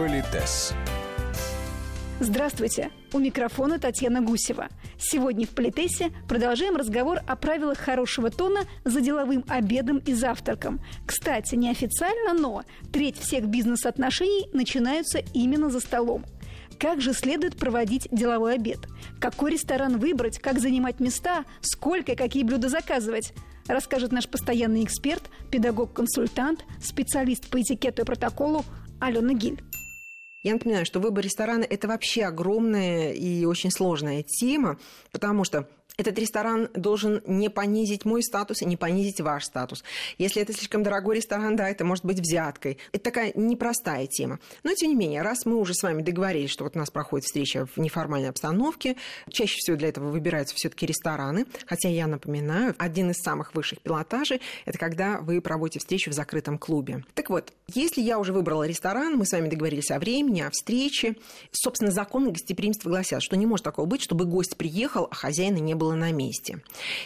Политес. Здравствуйте! У микрофона Татьяна Гусева. Сегодня в Политесе продолжаем разговор о правилах хорошего тона за деловым обедом и завтраком. Кстати, неофициально, но треть всех бизнес-отношений начинаются именно за столом. Как же следует проводить деловой обед? Какой ресторан выбрать, как занимать места, сколько и какие блюда заказывать? Расскажет наш постоянный эксперт, педагог-консультант, специалист по этикету и протоколу Алена Гиль. Я напоминаю, что выбор ресторана – это вообще огромная и очень сложная тема, потому что этот ресторан должен не понизить мой статус и не понизить ваш статус. Если это слишком дорогой ресторан, да, это может быть взяткой. Это такая непростая тема. Но, тем не менее, раз мы уже с вами договорились, что вот у нас проходит встреча в неформальной обстановке, чаще всего для этого выбираются все таки рестораны. Хотя я напоминаю, один из самых высших пилотажей – это когда вы проводите встречу в закрытом клубе. Так вот, если я уже выбрала ресторан, мы с вами договорились о времени, о встрече, собственно, законы гостеприимства гласят, что не может такого быть, чтобы гость приехал, а хозяина не было на месте.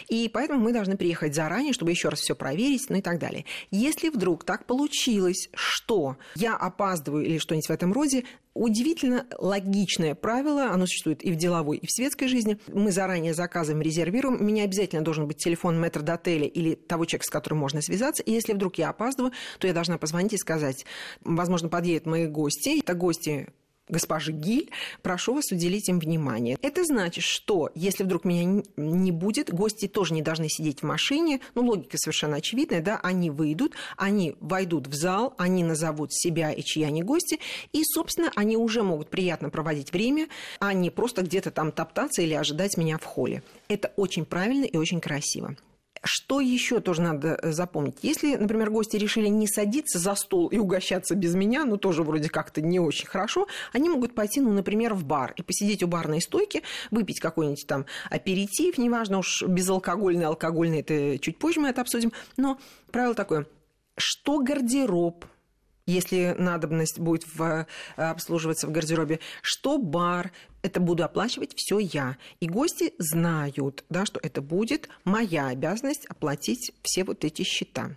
И поэтому мы должны приехать заранее, чтобы еще раз все проверить, ну и так далее. Если вдруг так получилось, что я опаздываю или что-нибудь в этом роде, удивительно логичное правило, оно существует и в деловой, и в светской жизни. Мы заранее заказываем, резервируем. У меня обязательно должен быть телефон метрдотеля или того человека, с которым можно связаться. И если вдруг я опаздываю, то я должна позвонить и сказать, возможно, подъедут мои гости. Это гости госпожи Гиль, прошу вас уделить им внимание. Это значит, что если вдруг меня не будет, гости тоже не должны сидеть в машине, ну, логика совершенно очевидная, да, они выйдут, они войдут в зал, они назовут себя и чьи они гости, и, собственно, они уже могут приятно проводить время, а не просто где-то там топтаться или ожидать меня в холле. Это очень правильно и очень красиво. Что еще тоже надо э, запомнить? Если, например, гости решили не садиться за стол и угощаться без меня, ну, тоже вроде как-то не очень хорошо, они могут пойти, ну, например, в бар и посидеть у барной стойки, выпить какой-нибудь там аперитив, неважно уж безалкогольный, алкогольный, это чуть позже мы это обсудим, но правило такое, что гардероб, если надобность будет в, э, обслуживаться в гардеробе, что бар, это буду оплачивать все я. И гости знают, да, что это будет моя обязанность оплатить все вот эти счета.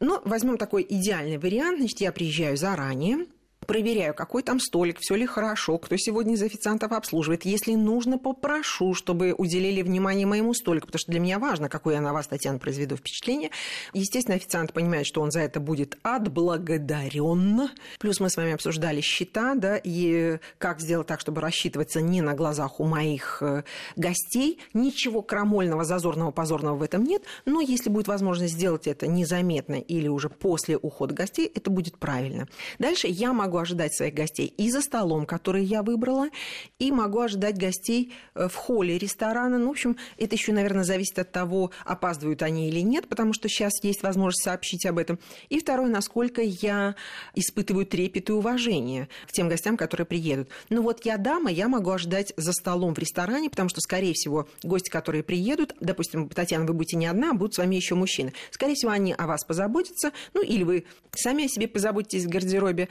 Но возьмем такой идеальный вариант. Значит, я приезжаю заранее, проверяю, какой там столик, все ли хорошо, кто сегодня из официантов обслуживает. Если нужно, попрошу, чтобы уделили внимание моему столику, потому что для меня важно, какое я на вас, Татьяна, произведу впечатление. Естественно, официант понимает, что он за это будет отблагодарен. Плюс мы с вами обсуждали счета, да, и как сделать так, чтобы рассчитываться не на глазах у моих э, гостей. Ничего крамольного, зазорного, позорного в этом нет, но если будет возможность сделать это незаметно или уже после ухода гостей, это будет правильно. Дальше я могу ожидать своих гостей и за столом, который я выбрала, и могу ожидать гостей э, в холле ресторана. Ну, в общем, это еще, наверное, зависит от того, опаздывают они или нет, потому что сейчас есть возможность сообщить об этом. И второе, насколько я испытываю трепет и уважение к тем гостям, которые приедут. Ну вот я дама, я могу ожидать за столом в ресторане, потому что, скорее всего, гости, которые приедут, допустим, Татьяна, вы будете не одна, будут с вами еще мужчины. Скорее всего, они о вас позаботятся, ну или вы сами о себе позаботитесь в гардеробе.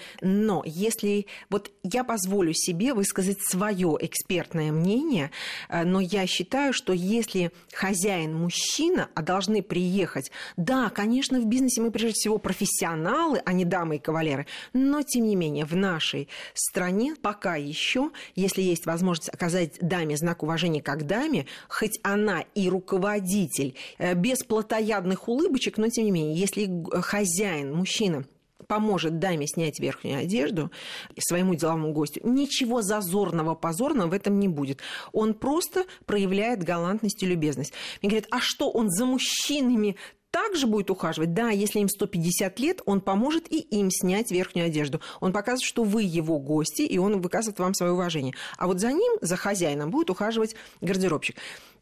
Но если вот я позволю себе высказать свое экспертное мнение, э, но я считаю, что если хозяин мужчина, а должны приехать, да, конечно, в бизнесе мы прежде всего профессионалы, а не дамы и кавалеры, но тем не менее в нашей стране пока еще, если есть возможность оказать даме знак уважения как даме, хоть она и руководитель, э, без плотоядных улыбочек, но тем не менее, если хозяин, мужчина, поможет даме снять верхнюю одежду своему деловому гостю, ничего зазорного, позорного в этом не будет. Он просто проявляет галантность и любезность. Мне говорят, а что, он за мужчинами также будет ухаживать. Да, если им 150 лет, он поможет и им снять верхнюю одежду. Он показывает, что вы его гости, и он выказывает вам свое уважение. А вот за ним, за хозяином, будет ухаживать гардеробщик.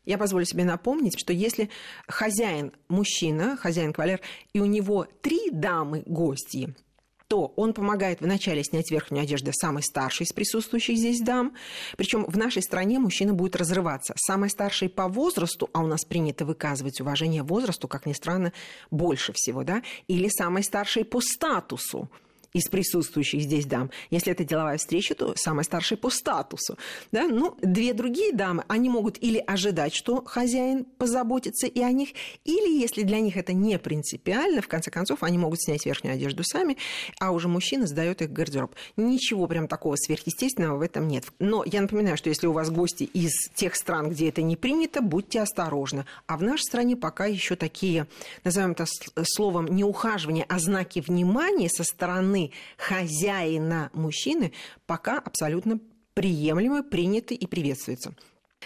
Я позволю себе напомнить, что если хозяин мужчина, хозяин кавалер, и у него три дамы гости, то он помогает вначале снять верхнюю одежду самой старшей из присутствующих здесь дам. Причем в нашей стране мужчина будет разрываться. Самой старшей по возрасту, а у нас принято выказывать уважение возрасту, как ни странно, больше всего, да, или самой старшей по статусу из присутствующих здесь дам. Если это деловая встреча, то самая старшая по статусу. Да? Ну, две другие дамы, они могут или ожидать, что хозяин позаботится и о них, или, если для них это не принципиально, в конце концов, они могут снять верхнюю одежду сами, а уже мужчина сдает их гардероб. Ничего прям такого сверхъестественного в этом нет. Но я напоминаю, что если у вас гости из тех стран, где это не принято, будьте осторожны. А в нашей стране пока еще такие, назовем это словом, не ухаживание, а знаки внимания со стороны хозяина мужчины пока абсолютно приемлемы, приняты и приветствуются.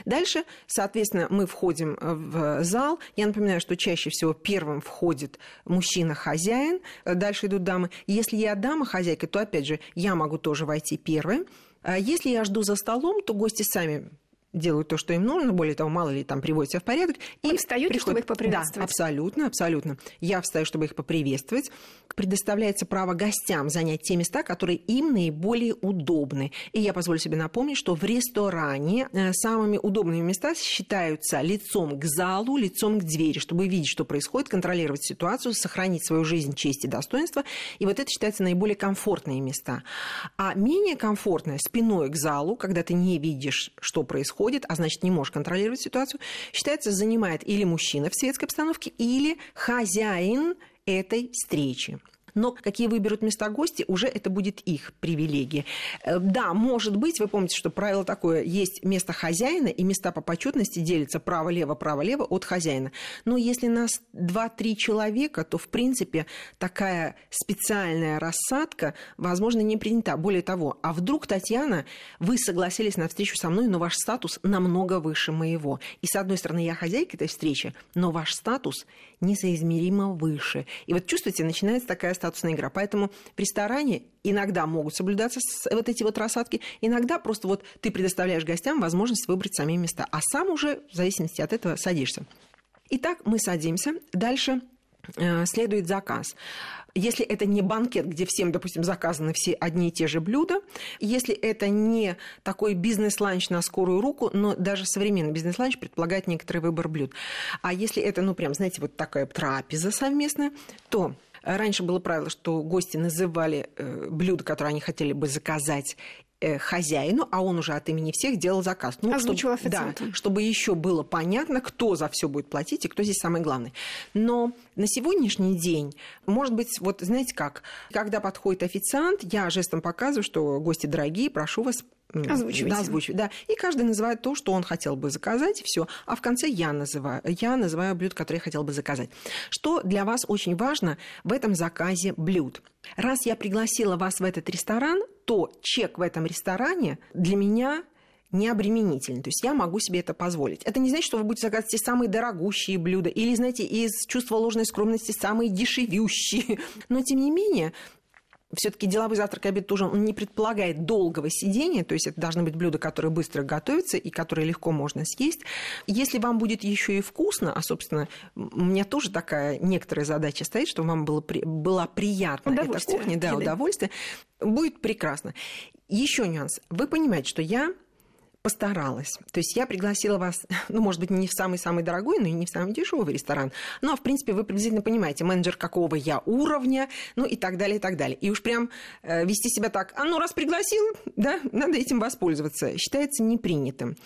Дальше, соответственно, мы входим в зал. Я напоминаю, что чаще всего первым входит мужчина-хозяин, дальше идут дамы. Если я дама-хозяйка, то, опять же, я могу тоже войти первым. А если я жду за столом, то гости сами делают то, что им нужно, более того, мало ли там приводят себя в порядок. И встаете, приходят... чтобы их поприветствовать. Да, абсолютно, абсолютно. Я встаю, чтобы их поприветствовать. Предоставляется право гостям занять те места, которые им наиболее удобны. И я позволю себе напомнить, что в ресторане э, самыми удобными места считаются лицом к залу, лицом к двери, чтобы видеть, что происходит, контролировать ситуацию, сохранить свою жизнь, честь и достоинство. И вот это считается наиболее комфортные места. А менее комфортное спиной к залу, когда ты не видишь, что происходит, происходит, а значит, не можешь контролировать ситуацию, считается, занимает или мужчина в светской обстановке, или хозяин этой встречи. Но какие выберут места гости, уже это будет их привилегия. Э, да, может быть, вы помните, что правило такое, есть место хозяина, и места по почетности делятся право-лево, право-лево от хозяина. Но если нас 2-3 человека, то, в принципе, такая специальная рассадка, возможно, не принята. Более того, а вдруг, Татьяна, вы согласились на встречу со мной, но ваш статус намного выше моего. И, с одной стороны, я хозяйка этой встречи, но ваш статус несоизмеримо выше. И вот чувствуете, начинается такая статусная игра. Поэтому в ресторане иногда могут соблюдаться вот эти вот рассадки, иногда просто вот ты предоставляешь гостям возможность выбрать сами места, а сам уже в зависимости от этого садишься. Итак, мы садимся. Дальше э, следует заказ. Если это не банкет, где всем, допустим, заказаны все одни и те же блюда, если это не такой бизнес-ланч на скорую руку, но даже современный бизнес-ланч предполагает некоторый выбор блюд. А если это, ну, прям, знаете, вот такая трапеза совместная, то Раньше было правило, что гости называли э, блюда, которые они хотели бы заказать, э, хозяину, а он уже от имени всех делал заказ. Ну, Озвучил чтобы, да, чтобы еще было понятно, кто за все будет платить и кто здесь самый главный. Но на сегодняшний день, может быть, вот знаете как, когда подходит официант, я жестом показываю, что гости дорогие, прошу вас Озвучивайте. Да, озвучивать, да. И каждый называет то, что он хотел бы заказать, и все. А в конце я называю, я называю блюдо, которое я хотел бы заказать. Что для вас очень важно в этом заказе блюд? Раз я пригласила вас в этот ресторан, то чек в этом ресторане для меня не обременительный. То есть я могу себе это позволить. Это не значит, что вы будете заказывать те самые дорогущие блюда или, знаете, из чувства ложной скромности самые дешевющие. Но, тем не менее, все-таки деловой завтрак обед тоже он не предполагает долгого сидения, то есть это должны быть блюда, которые быстро готовятся и которые легко можно съесть. Если вам будет еще и вкусно, а, собственно, у меня тоже такая некоторая задача стоит, чтобы вам было, была приятна эта кухня, да, удовольствие, будет прекрасно. Еще нюанс. Вы понимаете, что я постаралась. То есть я пригласила вас, ну, может быть, не в самый-самый дорогой, но и не в самый дешевый ресторан. Ну, а в принципе, вы приблизительно понимаете, менеджер какого я уровня, ну и так далее, и так далее. И уж прям э, вести себя так, а ну, раз пригласил, да, надо этим воспользоваться, считается непринятым.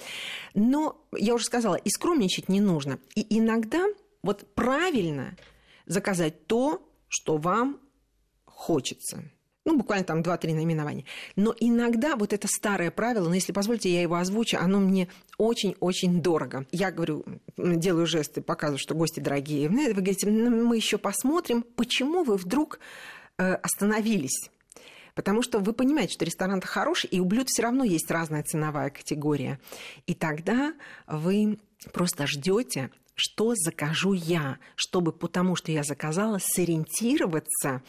Но я уже сказала, и скромничать не нужно. И иногда вот правильно заказать то, что вам хочется ну, буквально там 2-3 наименования. Но иногда вот это старое правило, но если позволите, я его озвучу, оно мне очень-очень дорого. Я говорю, делаю жесты, показываю, что гости дорогие. Вы говорите, «Ну, мы еще посмотрим, почему вы вдруг э, остановились. Потому что вы понимаете, что ресторан хороший, и у блюд все равно есть разная ценовая категория. И тогда вы просто ждете, что закажу я, чтобы потому что я заказала, сориентироваться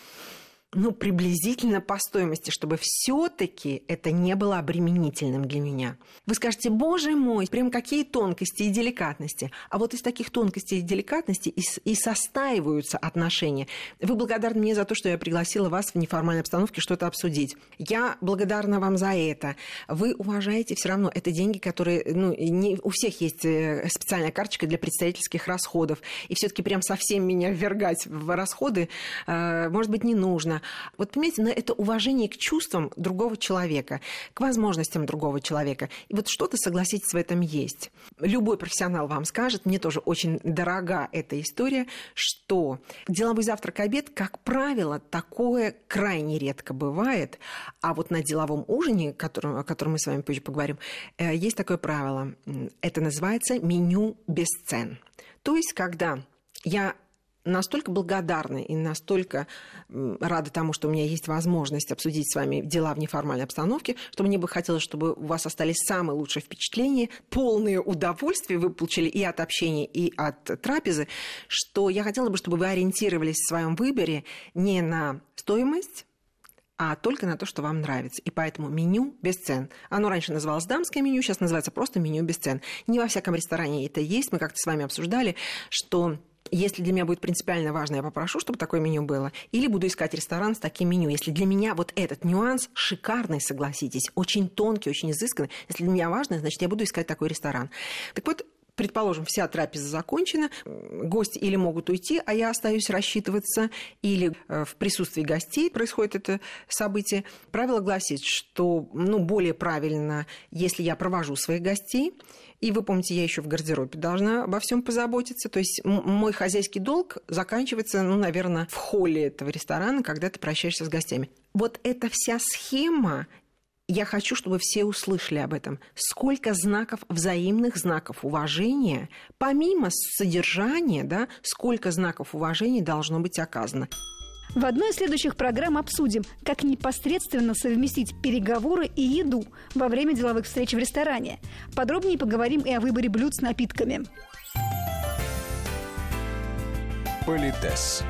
ну, приблизительно по стоимости, чтобы все-таки это не было обременительным для меня. Вы скажете, боже мой, прям какие тонкости и деликатности. А вот из таких тонкостей и деликатностей и, и состаиваются отношения. Вы благодарны мне за то, что я пригласила вас в неформальной обстановке что-то обсудить. Я благодарна вам за это. Вы уважаете все равно. Это деньги, которые, ну, не, у всех есть э, специальная карточка для представительских расходов. И все-таки прям совсем меня ввергать в расходы, э, может быть, не нужно. Правильно. Вот понимаете, но это уважение к чувствам другого человека, к возможностям другого человека. И вот что-то, согласитесь, в этом есть. Любой профессионал вам скажет, мне тоже очень дорога эта история, что деловой завтрак-обед, как правило, такое крайне редко бывает, а вот на деловом ужине, котором, о котором мы с вами позже поговорим, э, есть такое правило. Это называется меню без цен. То есть, когда я настолько благодарна и настолько рада тому, что у меня есть возможность обсудить с вами дела в неформальной обстановке, что мне бы хотелось, чтобы у вас остались самые лучшие впечатления, полное удовольствие вы получили и от общения, и от трапезы, что я хотела бы, чтобы вы ориентировались в своем выборе не на стоимость, а только на то, что вам нравится. И поэтому меню без цен. Оно раньше называлось дамское меню, сейчас называется просто меню без цен. Не во всяком ресторане это есть. Мы как-то с вами обсуждали, что если для меня будет принципиально важно, я попрошу, чтобы такое меню было. Или буду искать ресторан с таким меню. Если для меня вот этот нюанс шикарный, согласитесь, очень тонкий, очень изысканный. Если для меня важно, значит, я буду искать такой ресторан. Так вот, предположим, вся трапеза закончена, гости или могут уйти, а я остаюсь рассчитываться, или э, в присутствии гостей происходит это событие. Правило гласит, что ну, более правильно, если я провожу своих гостей, и вы помните, я еще в гардеробе должна обо всем позаботиться. То есть мой хозяйский долг заканчивается, ну, наверное, в холле этого ресторана, когда ты прощаешься с гостями. Вот эта вся схема я хочу, чтобы все услышали об этом. Сколько знаков, взаимных знаков уважения, помимо содержания, да, сколько знаков уважения должно быть оказано. В одной из следующих программ обсудим, как непосредственно совместить переговоры и еду во время деловых встреч в ресторане. Подробнее поговорим и о выборе блюд с напитками. Политес.